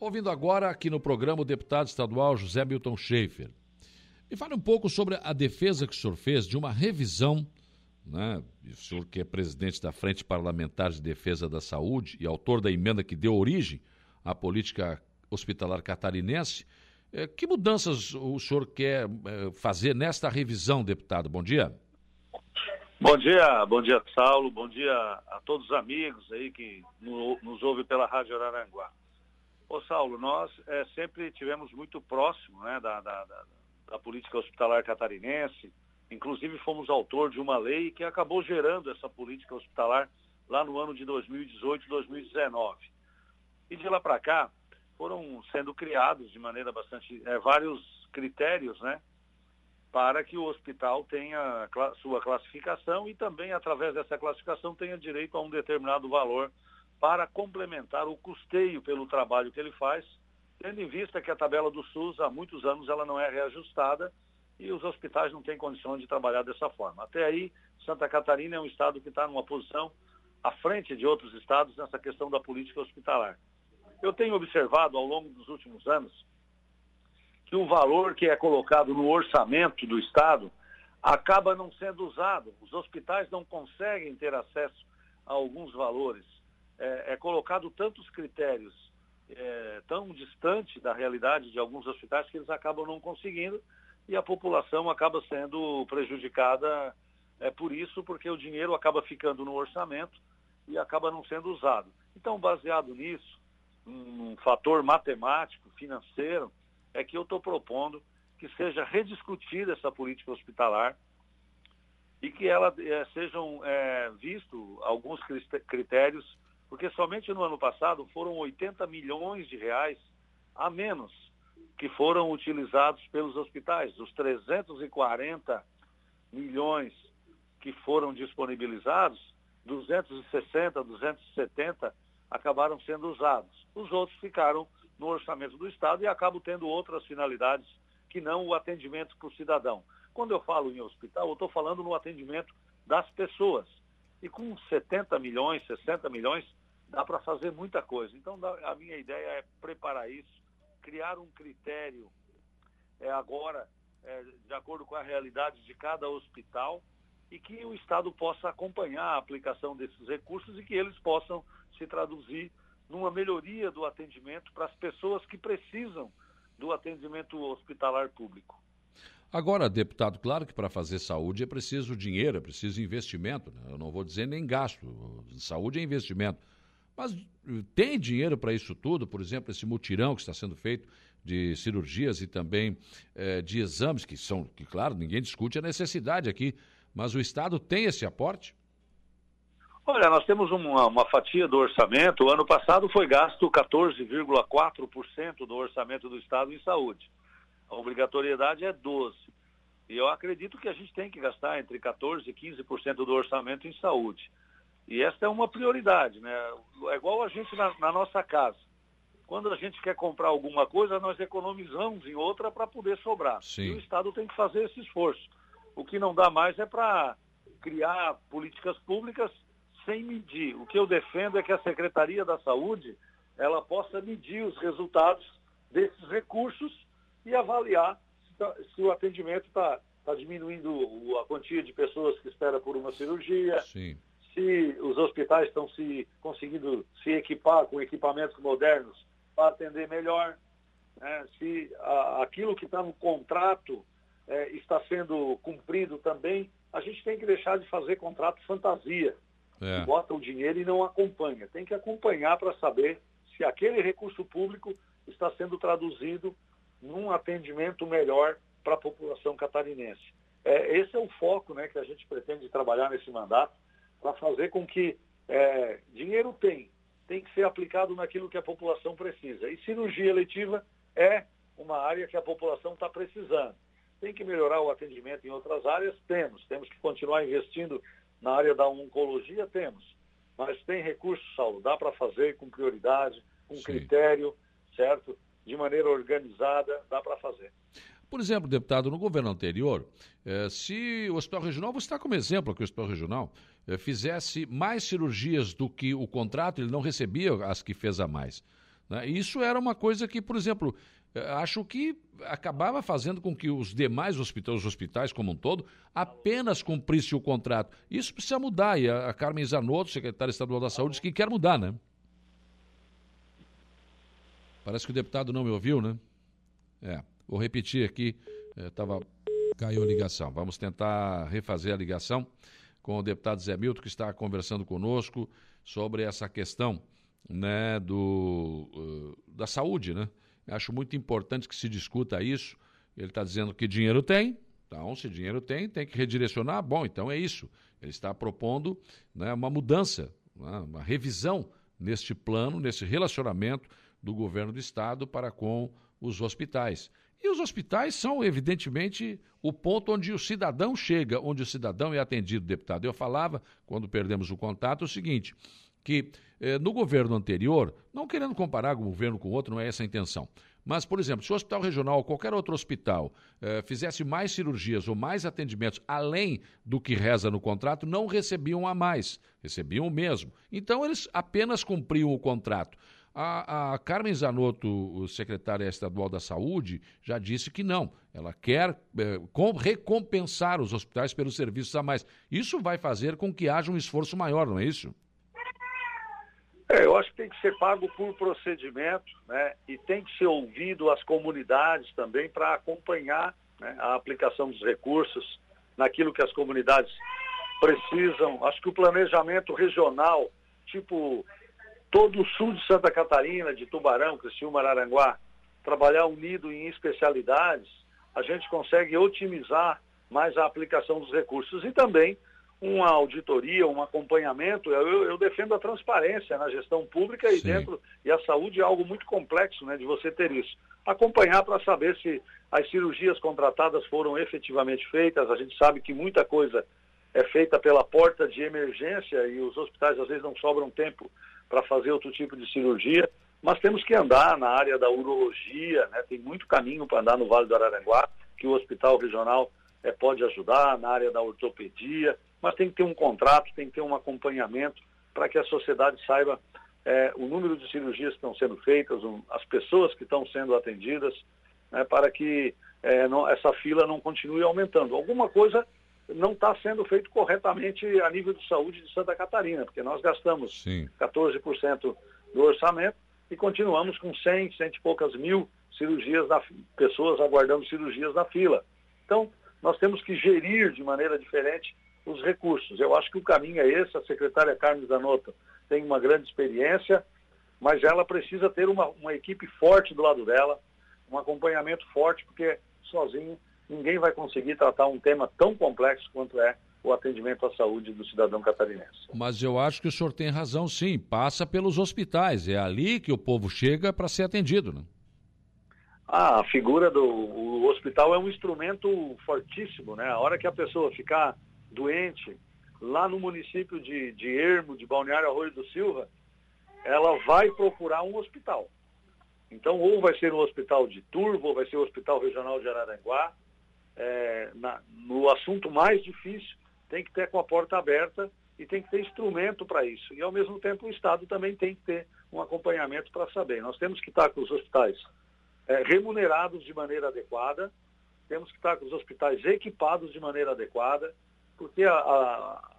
Ouvindo agora aqui no programa o deputado estadual José Milton Schaefer. Me fale um pouco sobre a defesa que o senhor fez de uma revisão, né? o senhor que é presidente da Frente Parlamentar de Defesa da Saúde e autor da emenda que deu origem à política hospitalar catarinense. Eh, que mudanças o senhor quer eh, fazer nesta revisão, deputado? Bom dia. Bom dia, bom dia, Saulo. Bom dia a todos os amigos aí que nos ouvem pela Rádio Araranguá. Ô, Saulo, nós é, sempre tivemos muito próximo né, da, da, da, da, política hospitalar catarinense. Inclusive, fomos autor de uma lei que acabou gerando essa política hospitalar lá no ano de 2018 e 2019. E de lá para cá, foram sendo criados de maneira bastante. É, vários critérios, né? para que o hospital tenha sua classificação e também, através dessa classificação, tenha direito a um determinado valor para complementar o custeio pelo trabalho que ele faz, tendo em vista que a tabela do SUS, há muitos anos, ela não é reajustada e os hospitais não têm condições de trabalhar dessa forma. Até aí, Santa Catarina é um estado que está numa posição à frente de outros estados nessa questão da política hospitalar. Eu tenho observado ao longo dos últimos anos que o valor que é colocado no orçamento do Estado acaba não sendo usado. Os hospitais não conseguem ter acesso a alguns valores. É, é colocado tantos critérios é, tão distante da realidade de alguns hospitais que eles acabam não conseguindo e a população acaba sendo prejudicada é, por isso, porque o dinheiro acaba ficando no orçamento e acaba não sendo usado. Então, baseado nisso, um fator matemático, financeiro, é que eu estou propondo que seja rediscutida essa política hospitalar e que ela é, sejam é, visto alguns critérios, porque somente no ano passado foram 80 milhões de reais a menos que foram utilizados pelos hospitais. Os 340 milhões que foram disponibilizados, 260, 270 acabaram sendo usados. Os outros ficaram no orçamento do Estado e acabo tendo outras finalidades que não o atendimento para o cidadão. Quando eu falo em hospital, eu estou falando no atendimento das pessoas. E com 70 milhões, 60 milhões, dá para fazer muita coisa. Então, a minha ideia é preparar isso, criar um critério é, agora, é, de acordo com a realidade de cada hospital, e que o Estado possa acompanhar a aplicação desses recursos e que eles possam se traduzir numa melhoria do atendimento para as pessoas que precisam do atendimento hospitalar público. Agora, deputado, claro que para fazer saúde é preciso dinheiro, é preciso investimento. Né? Eu não vou dizer nem gasto. Saúde é investimento. Mas eh, tem dinheiro para isso tudo? Por exemplo, esse mutirão que está sendo feito de cirurgias e também eh, de exames, que são, que claro, ninguém discute a necessidade aqui, mas o Estado tem esse aporte? Olha, nós temos uma, uma, fatia do orçamento. O ano passado foi gasto 14,4% do orçamento do Estado em saúde. A obrigatoriedade é 12%. E eu acredito que a gente tem que gastar entre 14% e 15% do orçamento em saúde. E essa é uma prioridade, né? É igual a gente na, na nossa casa. Quando a gente quer comprar alguma coisa, nós economizamos em outra para poder sobrar. Sim. E o Estado tem que fazer esse esforço. O que não dá mais é para criar políticas públicas sem medir. O que eu defendo é que a Secretaria da Saúde ela possa medir os resultados desses recursos e avaliar se, tá, se o atendimento está tá diminuindo a quantia de pessoas que espera por uma cirurgia, Sim. se os hospitais estão se conseguindo se equipar com equipamentos modernos para atender melhor, né? se a, aquilo que está no contrato é, está sendo cumprido também, a gente tem que deixar de fazer contrato fantasia é. bota o dinheiro e não acompanha. Tem que acompanhar para saber se aquele recurso público está sendo traduzido num atendimento melhor para a população catarinense. É, esse é o foco né, que a gente pretende trabalhar nesse mandato, para fazer com que é, dinheiro tem, tem que ser aplicado naquilo que a população precisa. E cirurgia eletiva é uma área que a população está precisando. Tem que melhorar o atendimento em outras áreas? Temos. Temos que continuar investindo na área da oncologia temos, mas tem recursos, Saulo, dá para fazer com prioridade, com Sim. critério, certo? De maneira organizada, dá para fazer. Por exemplo, deputado, no governo anterior, eh, se o Hospital Regional, vou citar como exemplo aqui o Hospital Regional, eh, fizesse mais cirurgias do que o contrato, ele não recebia as que fez a mais. Né? Isso era uma coisa que, por exemplo, eh, acho que acabava fazendo com que os demais hospitais, os hospitais como um todo, apenas cumprissem o contrato. Isso precisa mudar, e a Carmen Zanotto, secretária estadual da Saúde, disse que quer mudar, né? Parece que o deputado não me ouviu, né? É, vou repetir aqui, estava... Eh, caiu a ligação. Vamos tentar refazer a ligação com o deputado Zé Milton, que está conversando conosco sobre essa questão né, do, uh, da saúde, né? Acho muito importante que se discuta isso. Ele está dizendo que dinheiro tem, então, se dinheiro tem, tem que redirecionar. Bom, então é isso. Ele está propondo né, uma mudança, né, uma revisão neste plano, nesse relacionamento do governo do Estado para com os hospitais. E os hospitais são, evidentemente, o ponto onde o cidadão chega, onde o cidadão é atendido, deputado. Eu falava, quando perdemos o contato, o seguinte: que eh, no governo anterior, não querendo comparar um governo com outro, não é essa a intenção. Mas, por exemplo, se o hospital regional ou qualquer outro hospital eh, fizesse mais cirurgias ou mais atendimentos além do que reza no contrato, não recebiam a mais, recebiam o mesmo. Então, eles apenas cumpriam o contrato. A, a, Carmen Zanotto, secretária estadual da Saúde, já disse que não. Ela quer é, com, recompensar os hospitais pelos serviços a mais. Isso vai fazer com que haja um esforço maior, não é isso? É, eu acho que tem que ser pago por procedimento, né? E tem que ser ouvido as comunidades também para acompanhar né, a aplicação dos recursos naquilo que as comunidades precisam. Acho que o planejamento regional, tipo todo o sul de Santa Catarina, de Tubarão, Criciúma, Araranguá, trabalhar unido em especialidades, a gente consegue otimizar mais a aplicação dos recursos e também uma auditoria, um acompanhamento. Eu, eu defendo a transparência na gestão pública e Sim. dentro e a saúde é algo muito complexo, né, de você ter isso. Acompanhar para saber se as cirurgias contratadas foram efetivamente feitas. A gente sabe que muita coisa é feita pela porta de emergência e os hospitais às vezes não sobram tempo para fazer outro tipo de cirurgia, mas temos que andar na área da urologia, né? tem muito caminho para andar no Vale do Araranguá, que o hospital regional é, pode ajudar, na área da ortopedia, mas tem que ter um contrato, tem que ter um acompanhamento para que a sociedade saiba é, o número de cirurgias que estão sendo feitas, um, as pessoas que estão sendo atendidas, né, para que é, não, essa fila não continue aumentando. Alguma coisa não está sendo feito corretamente a nível de saúde de Santa Catarina, porque nós gastamos Sim. 14% do orçamento e continuamos com 100, cento e poucas mil cirurgias da pessoas aguardando cirurgias na fila. Então, nós temos que gerir de maneira diferente os recursos. Eu acho que o caminho é esse. A secretária Carmen Zanotto tem uma grande experiência, mas ela precisa ter uma, uma equipe forte do lado dela, um acompanhamento forte, porque sozinho ninguém vai conseguir tratar um tema tão complexo quanto é o atendimento à saúde do cidadão catarinense. Mas eu acho que o senhor tem razão, sim. Passa pelos hospitais. É ali que o povo chega para ser atendido, né? Ah, a figura do o hospital é um instrumento fortíssimo, né? A hora que a pessoa ficar doente, lá no município de, de Ermo, de Balneário Arroio do Silva, ela vai procurar um hospital. Então, ou vai ser um hospital de Turvo, ou vai ser o Hospital Regional de Araranguá, é, na, no assunto mais difícil, tem que ter com a porta aberta e tem que ter instrumento para isso. E, ao mesmo tempo, o Estado também tem que ter um acompanhamento para saber. Nós temos que estar com os hospitais é, remunerados de maneira adequada, temos que estar com os hospitais equipados de maneira adequada, porque a, a,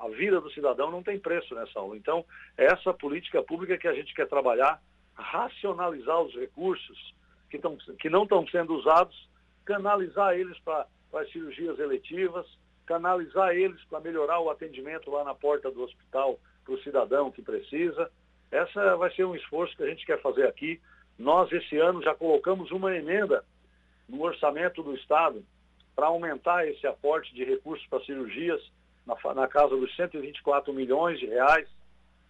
a vida do cidadão não tem preço nessa aula. Então, é essa política pública que a gente quer trabalhar, racionalizar os recursos que, tão, que não estão sendo usados canalizar eles para as cirurgias eletivas, canalizar eles para melhorar o atendimento lá na porta do hospital para o cidadão que precisa. Essa vai ser um esforço que a gente quer fazer aqui. Nós, esse ano, já colocamos uma emenda no orçamento do Estado para aumentar esse aporte de recursos para cirurgias na, na casa dos 124 milhões de reais.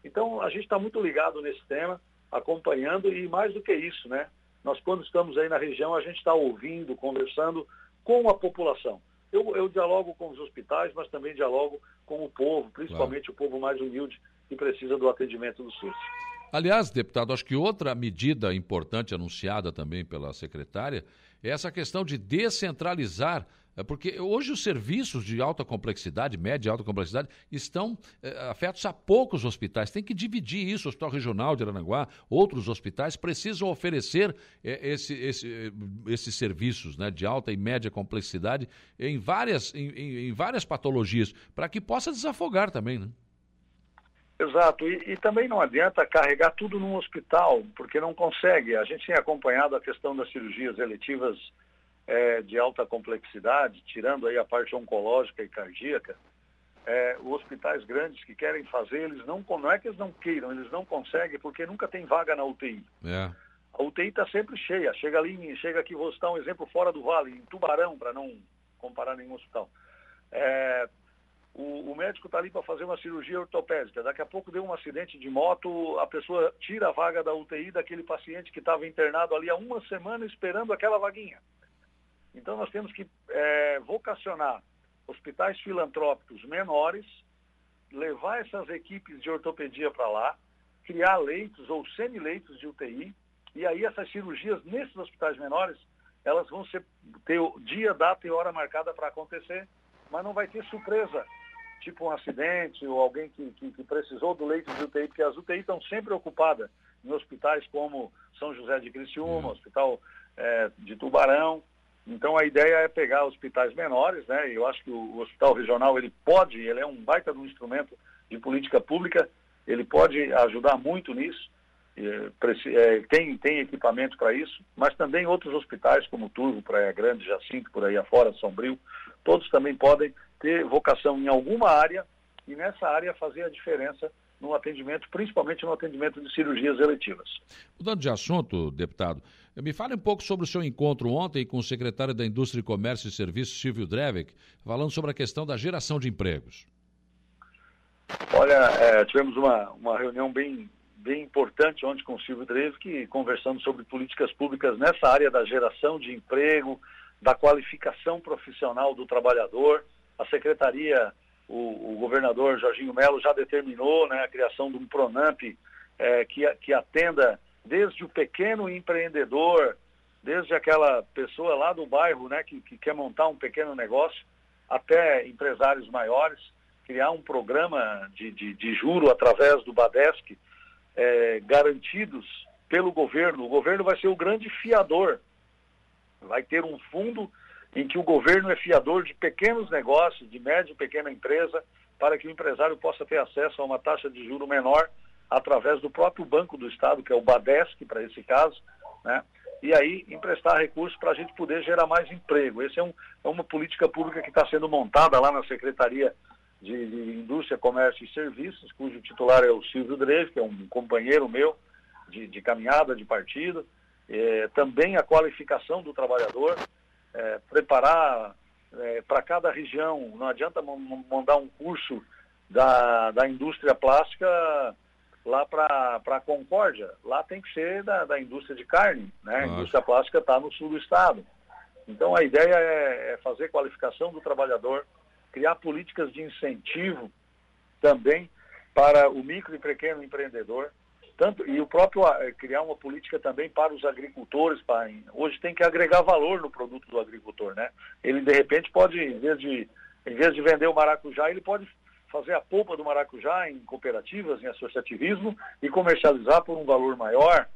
Então, a gente está muito ligado nesse tema, acompanhando e mais do que isso, né? Nós, quando estamos aí na região, a gente está ouvindo, conversando com a população. Eu, eu, dialogo com os hospitais, mas também dialogo com o povo, principalmente claro. o povo mais humilde que precisa do atendimento do SUS. Aliás, deputado, acho que outra medida importante anunciada também pela secretária é essa questão de descentralizar porque hoje os serviços de alta complexidade, média e alta complexidade, estão é, afetos a poucos hospitais. Tem que dividir isso. O Hospital Regional de Aranaguá, outros hospitais precisam oferecer é, esse, esse, esses serviços né, de alta e média complexidade em várias, em, em, em várias patologias, para que possa desafogar também, né? Exato, e, e, também não adianta carregar tudo num hospital, porque não consegue. A gente tem acompanhado a questão das cirurgias eletivas é, de alta complexidade, tirando aí a parte oncológica e cardíaca. É, os hospitais grandes que querem fazer, eles não, não é que eles não queiram, eles não conseguem porque nunca tem vaga na UTI. É. A UTI está sempre cheia. Chega ali, chega aqui, vou citar um exemplo fora do vale, em Tubarão, para não comparar nenhum hospital. É, o, o médico está ali para fazer uma cirurgia ortopédica. Daqui a pouco deu um acidente de moto, a pessoa tira a vaga da UTI daquele paciente que estava internado ali há uma semana esperando aquela vaguinha. Então nós temos que é, vocacionar hospitais filantrópicos menores, levar essas equipes de ortopedia para lá, criar leitos ou semi-leitos de UTI, e aí essas cirurgias nesses hospitais menores, elas vão ser, ter dia, data e hora marcada para acontecer, mas não vai ter surpresa tipo um acidente ou alguém que, que, que precisou do leito de UTI, porque as UTI estão sempre ocupadas em hospitais como São José de Criciúma, uhum. Hospital é, de Tubarão. Então a ideia é pegar hospitais menores, né? Eu acho que o, o hospital regional ele pode, ele é um baita de um instrumento de política pública, ele pode ajudar muito nisso. É, tem, tem equipamento para isso, mas também outros hospitais como Turvo, Praia Grande, Jacinto, por aí afora, Sombrio, todos também podem ter vocação em alguma área e nessa área fazer a diferença no atendimento, principalmente no atendimento de cirurgias eletivas. Mudando de assunto, deputado, me fale um pouco sobre o seu encontro ontem com o secretário da Indústria, Comércio e Serviços, Silvio Drevek, falando sobre a questão da geração de empregos. Olha, é, tivemos uma, uma reunião bem, bem importante ontem com o Silvio Drevek, conversando sobre políticas públicas nessa área da geração de emprego, da qualificação profissional do trabalhador, a secretaria, o, o governador Jorginho Melo já determinou né, a criação de um PRONAMP é, que, que atenda desde o pequeno empreendedor, desde aquela pessoa lá do bairro né, que, que quer montar um pequeno negócio, até empresários maiores, criar um programa de, de, de juro através do Badesc, é, garantidos pelo governo. O governo vai ser o grande fiador, vai ter um fundo em que o governo é fiador de pequenos negócios, de média e pequena empresa, para que o empresário possa ter acesso a uma taxa de juro menor através do próprio Banco do Estado, que é o Badesc, para esse caso, né? e aí emprestar recursos para a gente poder gerar mais emprego. Essa é, um, é uma política pública que está sendo montada lá na Secretaria de, de, Indústria, Comércio e Serviços, cujo titular é o Silvio Dreve, que é um companheiro meu de, de caminhada de partido. É, também a qualificação do trabalhador, é, preparar é, para cada região. Não adianta mandar um curso da, da indústria plástica lá para a Concórdia. Lá tem que ser da, da indústria de carne. Né? A indústria plástica está no sul do estado. Então a ideia é, é fazer qualificação do trabalhador, criar políticas de incentivo também para o micro e pequeno empreendedor tanto e o próprio eh, criar uma política também para os agricultores para hoje tem que agregar valor no produto do agricultor né? Ele de repente pode em vez de em vez de vender o maracujá ele pode fazer a polpa do maracujá em cooperativas em associativismo e comercializar por um valor maior.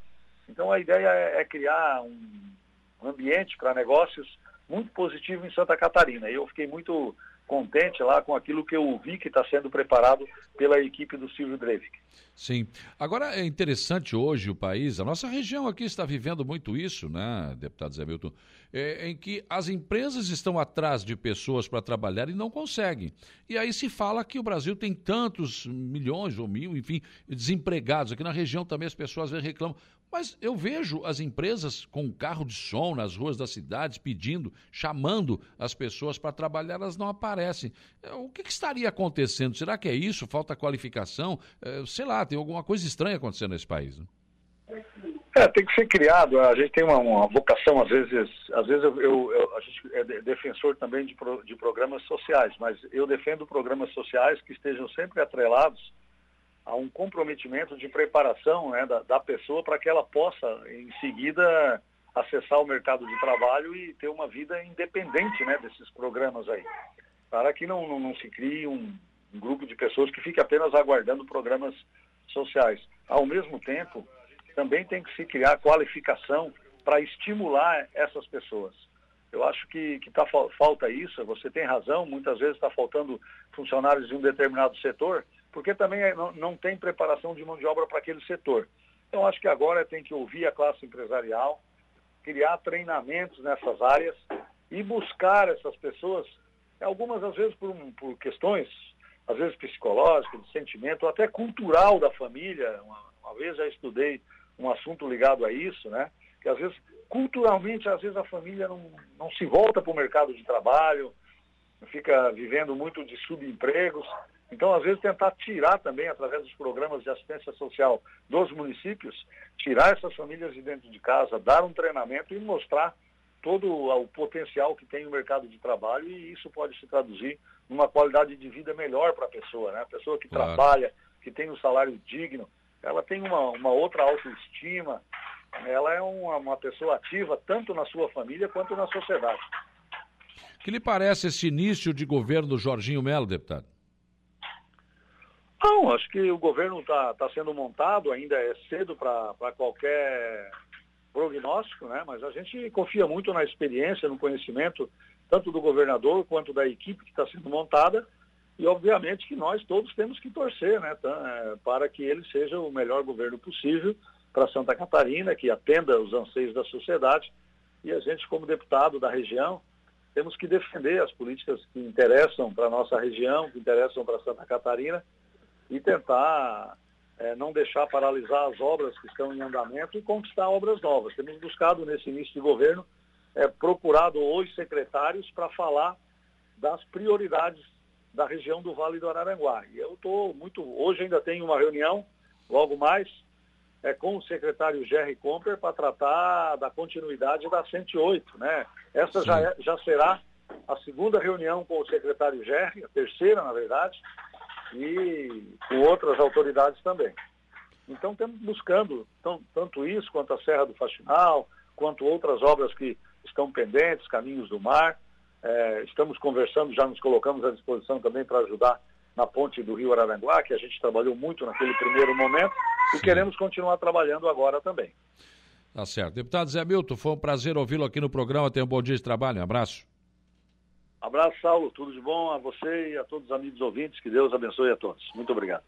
Então a ideia é, é criar um ambiente para negócios muito positivo em Santa Catarina. Eu fiquei muito contente lá com aquilo que eu vi que está sendo preparado pela equipe do Silvio Drevik. Sim. Agora é interessante hoje o país, a nossa região aqui está vivendo muito isso, né, deputado Zé Milton, é, em que as empresas estão atrás de pessoas para trabalhar e não conseguem. E aí se fala que o Brasil tem tantos milhões ou mil, enfim, desempregados. Aqui na região também as pessoas reclamam. Mas eu vejo as empresas com carro de som nas ruas das cidades pedindo, chamando as pessoas para trabalhar, elas não aparecem. É, o que, que, estaria acontecendo? Será que é isso? Falta qualificação? É, sei lá, tem alguma coisa estranha acontecendo nesse país. Né? É, tem que ser criado. A gente tem uma, uma vocação, às vezes, às vezes eu, eu, eu, a gente é defensor também de, pro, de programas sociais, mas eu defendo programas sociais que estejam sempre atrelados a um comprometimento de preparação né, da, da, pessoa para que ela possa, em seguida, acessar o mercado de trabalho e ter uma vida independente né, desses programas aí. Para que não, não, não se crie um, um grupo de pessoas que fique apenas aguardando programas sociais. Ao mesmo tempo, também tem que se criar qualificação para estimular essas pessoas. Eu acho que, que tá, falta isso, você tem razão, muitas vezes está faltando funcionários de um determinado setor, porque também é, não, não tem preparação de mão de obra para aquele setor. Então, acho que agora tem que ouvir a classe empresarial, criar treinamentos nessas áreas e buscar essas pessoas, algumas às vezes por, por questões, às vezes psicológicas, de sentimento, até cultural da família. Uma, uma vez já estudei um assunto ligado a isso, né? Que às vezes, culturalmente, às vezes a família não, não se volta para o mercado de trabalho, fica vivendo muito de subempregos. Então, às vezes, tentar tirar também, através dos programas de assistência social dos municípios, tirar essas famílias de dentro de casa, dar um treinamento e mostrar todo o potencial que tem o mercado de trabalho e isso pode se traduzir numa qualidade de vida melhor para a pessoa, né? A pessoa que claro. trabalha, que tem um salário digno, ela tem uma, uma outra autoestima, ela é uma, uma pessoa ativa tanto na sua família quanto na sociedade. Que lhe parece esse início de governo do Jorginho Melo, deputado? Não, acho que o governo está tá sendo montado, ainda é cedo para qualquer prognóstico, né? mas a gente confia muito na experiência, no conhecimento, tanto do governador quanto da equipe que está sendo montada, e obviamente que nós todos temos que torcer né? É, para que ele seja o melhor governo possível para Santa Catarina, que atenda os anseios da sociedade, e a gente, como deputado da região, temos que defender as políticas que interessam para a nossa região, que interessam para Santa Catarina, e tentar é, não deixar paralisar as obras que estão em andamento e conquistar obras novas. Temos buscado nesse início de governo, é, procurado os secretários para falar das prioridades da região do Vale do Araranguá. E eu estou muito. Hoje ainda tenho uma reunião, logo mais, é, com o secretário Jerry Comper para tratar da continuidade da 108. Né? Essa já, é, já será a segunda reunião com o secretário Jerry, a terceira, na verdade, e com outras autoridades também. Então, estamos buscando tanto isso quanto a Serra do Faxinal, quanto outras obras que estão pendentes, Caminhos do Mar. É, estamos conversando, já nos colocamos à disposição também para ajudar na ponte do Rio Araranguá, que a gente trabalhou muito naquele primeiro momento, e Sim. queremos continuar trabalhando agora também. Tá certo. Deputado Zé Milton, foi um prazer ouvi-lo aqui no programa. Tenha um bom dia de trabalho. Um abraço. Abraço, Saulo. Tudo de bom a você e a todos os amigos ouvintes. Que Deus abençoe a todos. Muito obrigado.